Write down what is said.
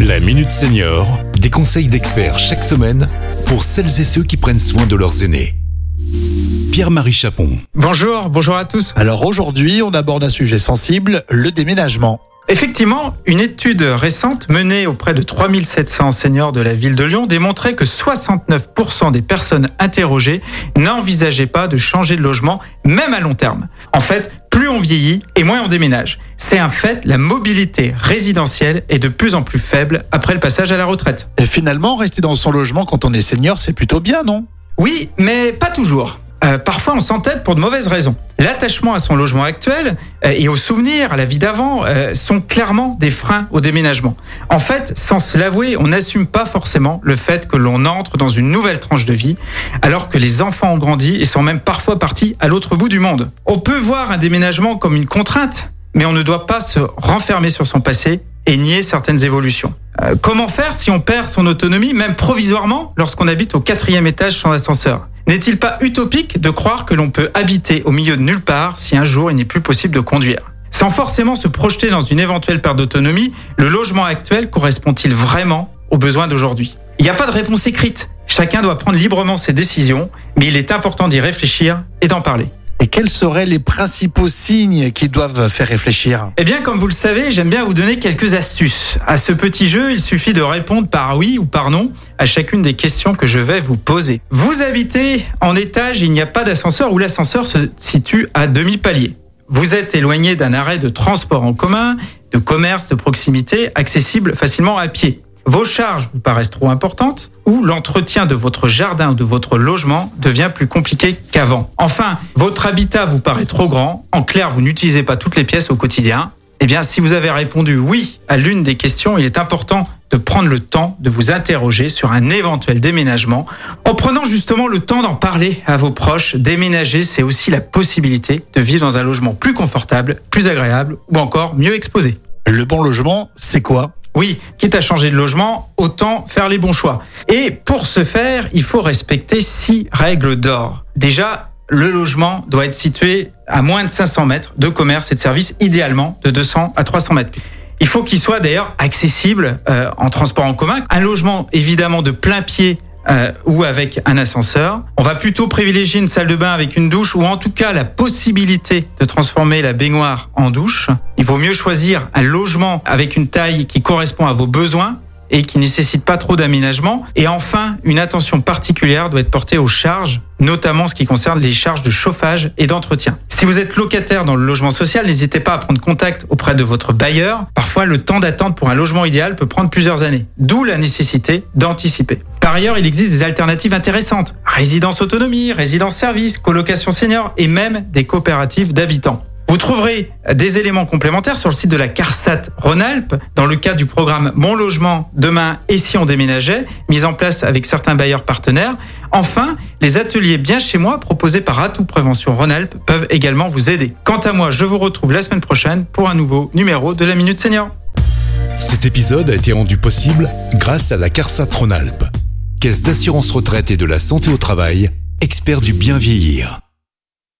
La Minute Senior, des conseils d'experts chaque semaine pour celles et ceux qui prennent soin de leurs aînés. Pierre-Marie Chapon. Bonjour, bonjour à tous. Alors aujourd'hui, on aborde un sujet sensible, le déménagement. Effectivement, une étude récente menée auprès de 3700 seniors de la ville de Lyon démontrait que 69% des personnes interrogées n'envisageaient pas de changer de logement, même à long terme. En fait, plus on vieillit et moins on déménage. C'est un fait, la mobilité résidentielle est de plus en plus faible après le passage à la retraite. Et finalement, rester dans son logement quand on est senior, c'est plutôt bien, non? Oui, mais pas toujours. Euh, parfois, on s'entête pour de mauvaises raisons. L'attachement à son logement actuel euh, et aux souvenirs, à la vie d'avant, euh, sont clairement des freins au déménagement. En fait, sans se l'avouer, on n'assume pas forcément le fait que l'on entre dans une nouvelle tranche de vie, alors que les enfants ont grandi et sont même parfois partis à l'autre bout du monde. On peut voir un déménagement comme une contrainte, mais on ne doit pas se renfermer sur son passé et nier certaines évolutions. comment faire si on perd son autonomie, même provisoirement, lorsqu'on habite au quatrième étage sans ascenseur? N'est-il pas utopique de croire que l'on peut habiter au milieu de nulle part si un jour il n'est plus possible de conduire? Sans forcément se projeter dans une éventuelle perte d'autonomie, le logement actuel correspond-il vraiment aux besoins d'aujourd'hui? Il n'y a pas de réponse écrite. Chacun doit prendre librement ses décisions, mais il est important d'y réfléchir et d'en parler. Et quels seraient les principaux signes qui doivent faire réfléchir? Eh bien, comme vous le savez, j'aime bien vous donner quelques astuces. À ce petit jeu, il suffit de répondre par oui ou par non à chacune des questions que je vais vous poser. Vous habitez en étage, il n'y a pas d'ascenseur ou l'ascenseur se situe à demi-palier. Vous êtes éloigné d'un arrêt de transport en commun, de commerce de proximité, accessible facilement à pied vos charges vous paraissent trop importantes ou l'entretien de votre jardin ou de votre logement devient plus compliqué qu'avant. Enfin, votre habitat vous paraît trop grand. En clair, vous n'utilisez pas toutes les pièces au quotidien. Eh bien, si vous avez répondu oui à l'une des questions, il est important de prendre le temps de vous interroger sur un éventuel déménagement. En prenant justement le temps d'en parler à vos proches, déménager, c'est aussi la possibilité de vivre dans un logement plus confortable, plus agréable ou encore mieux exposé. Le bon logement, c'est quoi? Oui, quitte à changer de logement, autant faire les bons choix. Et pour ce faire, il faut respecter six règles d'or. Déjà, le logement doit être situé à moins de 500 mètres de commerce et de services, idéalement de 200 à 300 mètres. Il faut qu'il soit d'ailleurs accessible euh, en transport en commun. Un logement évidemment de plein pied euh, ou avec un ascenseur. On va plutôt privilégier une salle de bain avec une douche ou en tout cas la possibilité de transformer la baignoire en douche. Il vaut mieux choisir un logement avec une taille qui correspond à vos besoins et qui nécessite pas trop d'aménagement. Et enfin, une attention particulière doit être portée aux charges, notamment ce qui concerne les charges de chauffage et d'entretien. Si vous êtes locataire dans le logement social, n'hésitez pas à prendre contact auprès de votre bailleur. Parfois, le temps d'attente pour un logement idéal peut prendre plusieurs années, d'où la nécessité d'anticiper. Par ailleurs, il existe des alternatives intéressantes. Résidence autonomie, résidence service, colocation senior et même des coopératives d'habitants. Vous trouverez des éléments complémentaires sur le site de la CARSAT Rhône-Alpes dans le cadre du programme Mon logement demain et si on déménageait, mis en place avec certains bailleurs partenaires. Enfin, les ateliers bien chez moi proposés par Atout Prévention Rhône-Alpes peuvent également vous aider. Quant à moi, je vous retrouve la semaine prochaine pour un nouveau numéro de la Minute Senior. Cet épisode a été rendu possible grâce à la CARSAT Rhône-Alpes, Caisse d'assurance retraite et de la santé au travail, expert du bien vieillir.